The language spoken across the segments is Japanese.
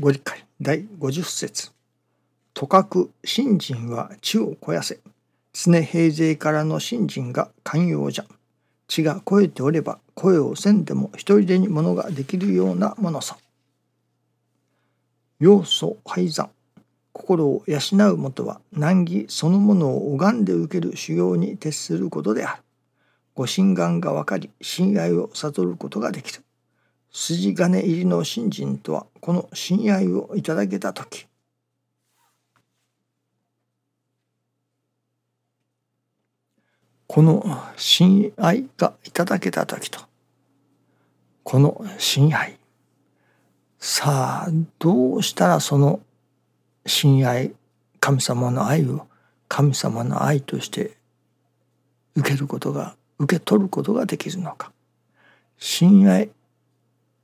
ご理解第50節。とかく信心は地を肥やせ。常平勢からの信心が寛容じゃ。地が肥えておれば声をせんでも一人でにものができるようなものさ。要素廃山心を養うもとは難儀そのものを拝んで受ける修行に徹することである。ご心眼が分かり親愛を悟ることができる。筋金入りの信心とはこの親愛をいただけた時。この親愛がいただけた時と。この親愛さあどうしたらその親愛神様の愛を神様の愛として受けることが受け取ることができるのか。親愛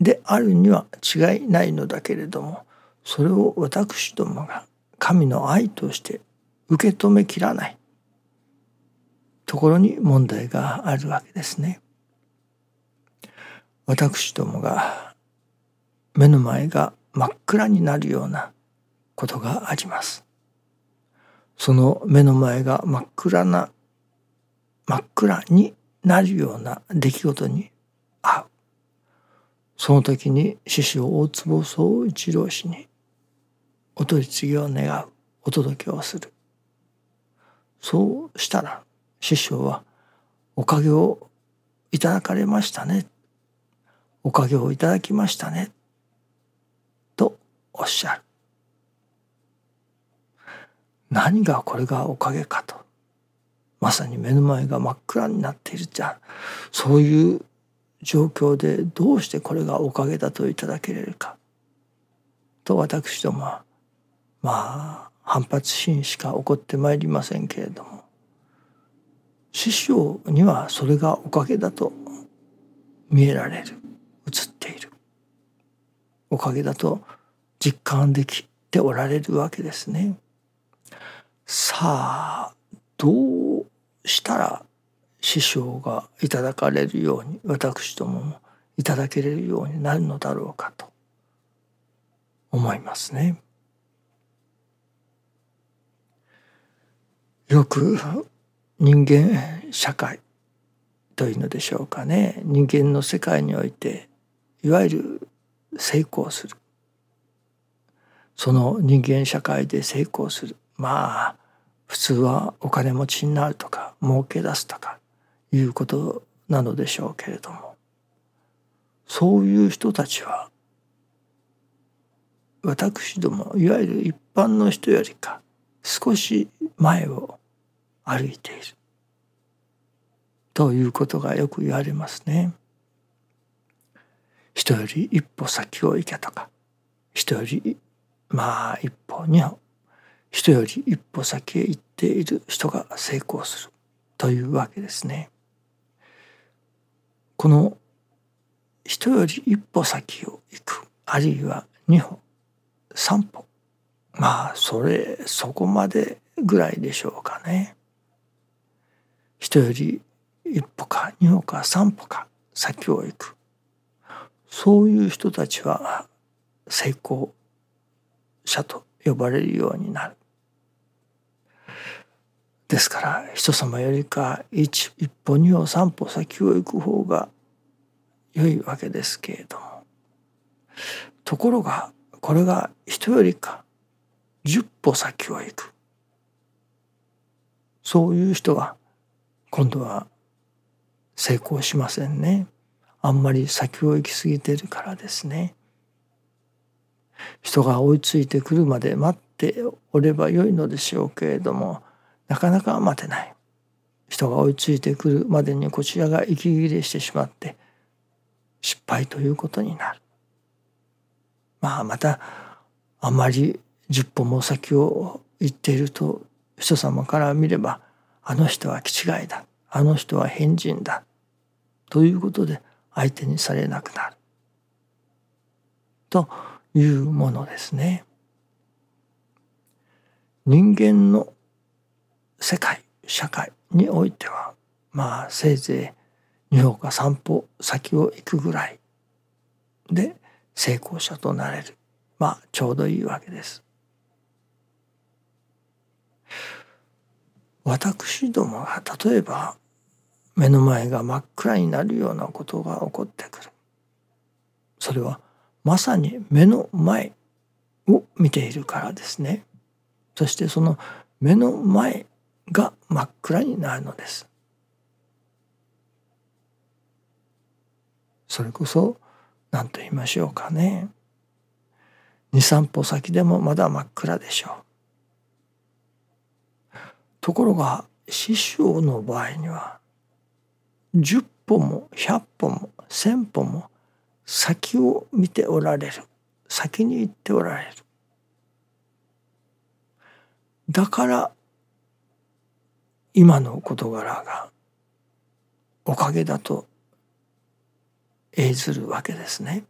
であるには違いないのだけれどもそれを私どもが神の愛として受け止めきらないところに問題があるわけですね。私どもが目の前が真っ暗になるようなことがあります。その目の前が真っ暗な真っ暗になるような出来事に。その時に師匠大坪総一郎氏にお取り次ぎを願うお届けをする。そうしたら師匠はおかげをいただかれましたね。おかげをいただきましたね。とおっしゃる。何がこれがおかげかと。まさに目の前が真っ暗になっているじゃ。そういう状況でどうしてこれがおかげだといただけれるか。と私どもはまあ反発心しか起こってまいりませんけれども師匠にはそれがおかげだと見えられる映っているおかげだと実感できておられるわけですね。さあどうしたら師匠がいただかれるように私どももいただけれるようになるのだろうかと思いますね。よく人間社会というのでしょうかね。人間の世界においていわゆる成功する。その人間社会で成功する。まあ普通はお金持ちになるとか儲け出すとかいうことなのでしょうけれどもそういう人たちは私どもいわゆる一般の人よりか少し前を歩いているということがよく言われますね。人より一歩先を行けとか人よりまあ一歩二歩人より一歩先へ行っている人が成功するというわけですね。この人より一歩先を行くあるいは二歩三歩まあそれそこまでぐらいでしょうかね。人より一歩か二歩か三歩か先を行くそういう人たちは成功者と呼ばれるようになる。ですから人様よりか一一歩二歩三歩先を行く方が良いわけですけれども。ところがこれが人よりか十歩先を行く。そういう人は今度は成功しませんね。あんまり先を行き過ぎてるからですね。人が追いついてくるまで待っておればよいのでしょうけれどもなかなか待てない。人が追いついてくるまでにこちらが息切れしてしまって失敗ということになる。まあまたあまり十歩も先を行っていると人様から見ればあの人は気違いだ。あの人は変人だ。ということで相手にされなくなる。というものですね。人間の世界社会においてはまあせいぜい2歩か3歩先を行くぐらいで成功者となれる。まあちょうどいいわけです。私どもが例えば目の前が真っ暗になるようなことが起こってくる。それはまさに目の前を見ているからですね。そしてその目の前が真っ暗になるのです。それこそ何と言いましょうかね。23歩先でもまだ真っ暗でしょう。ところが師匠の場合には10歩も100歩も1,000歩も先を見ておられる。先に行っておられる。だから今の事柄がおかげだと永ずるわけですね。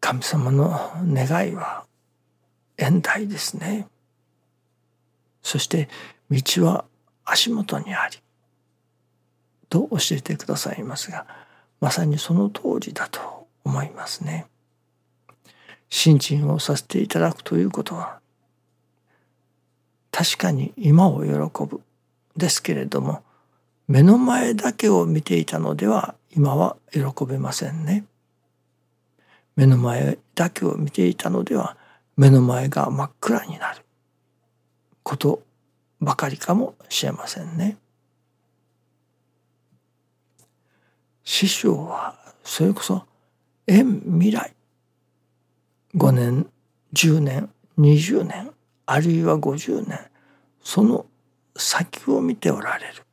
神様の願いは遠大ですね。そして道は足元にありと教えてくださいますがまさにその通りだと思いますね。信心をさせていただくということは確かに今を喜ぶですけれども目の前だけを見ていたのでは今は喜べませんね。目の前だけを見ていたのでは目の前が真っ暗になることばかりかもしれませんね。師匠はそれこそ縁未来5年10年20年あるいは50年その先を見ておられる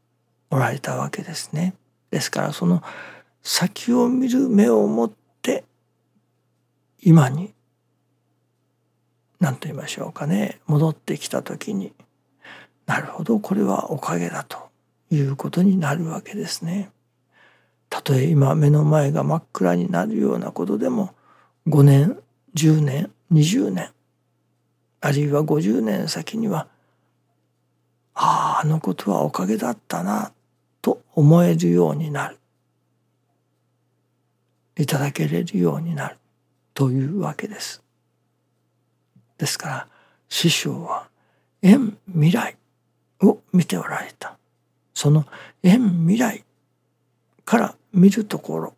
おられたわけですね。ですからその先を見る目を持って今に何と言いましょうかね戻ってきた時になるほどこれはおかげだということになるわけですね。たとえ今目の前が真っ暗になるようなことでも5年10年20年あるいは50年先にはあああのことはおかげだったなと思えるようになる。いただけれるようになる。というわけです。ですから師匠は縁未来を見ておられた。その縁未来から見るところ。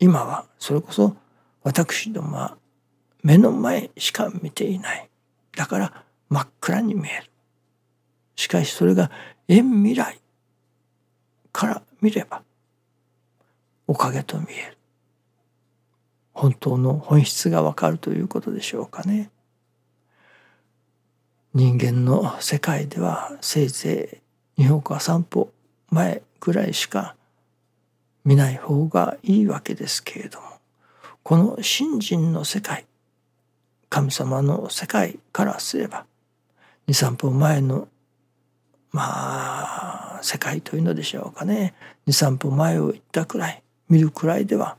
今はそれこそ私どもは目の前しか見ていない。だから真っ暗に見える。しかしそれが縁未来から見ればおかげと見える。本当の本質がわかるということでしょうかね。人間の世界ではせいぜい2歩か3歩前ぐらいしか見ない方がいいわけですけれどもこの信心の世界神様の世界からすれば23分前のまあ世界というのでしょうかね。23分前を行ったくらい見るくらいでは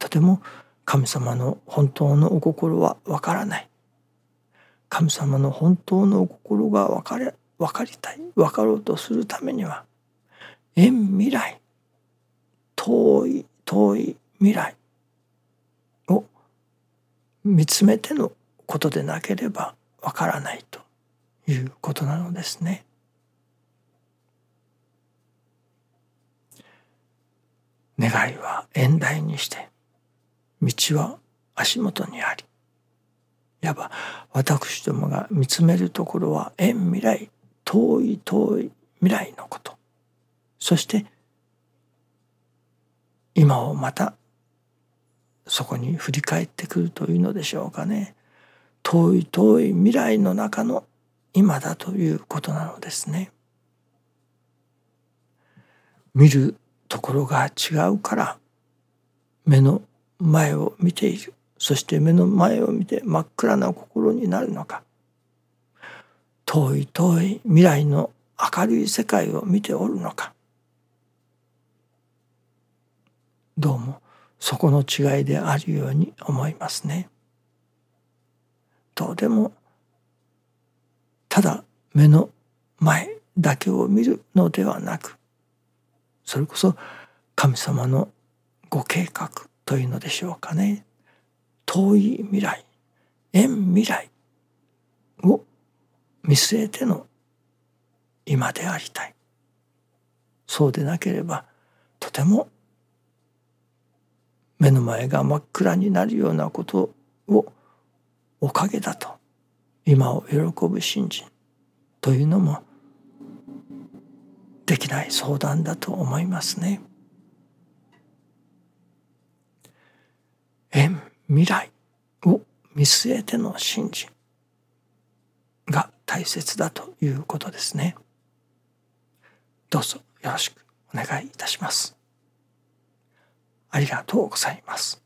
とても神様の本当のお心はわからない。神様の本当のお心が分かれ分かりたい。分かろうとするためには縁未来遠い遠い未来を見つめてのことでなければわからないということなのですね。願いは縁台にして道は足元にありいわば私どもが見つめるところは縁未来遠い遠い未来のことそして今をまたそこに振り返ってくるというのでしょうかね遠い遠い未来の中の今だということなのですね。見るところが違うから目の前を見ているそして目の前を見て真っ暗な心になるのか遠い遠い未来の明るい世界を見ておるのかどうもそこの違いであるように思いますね。どうでもただ目の前だけを見るのではなくそれこそ神様のご計画というのでしょうかね。遠い未来遠未来を見据えての今でありたい。そうでなければとても目の前が真っ暗になるようなことをおかげだと今を喜ぶ信心というのもできない相談だと思いますね。遠未来を見据えての信心が大切だということですね。どうぞよろしくお願いいたします。ありがとうございます。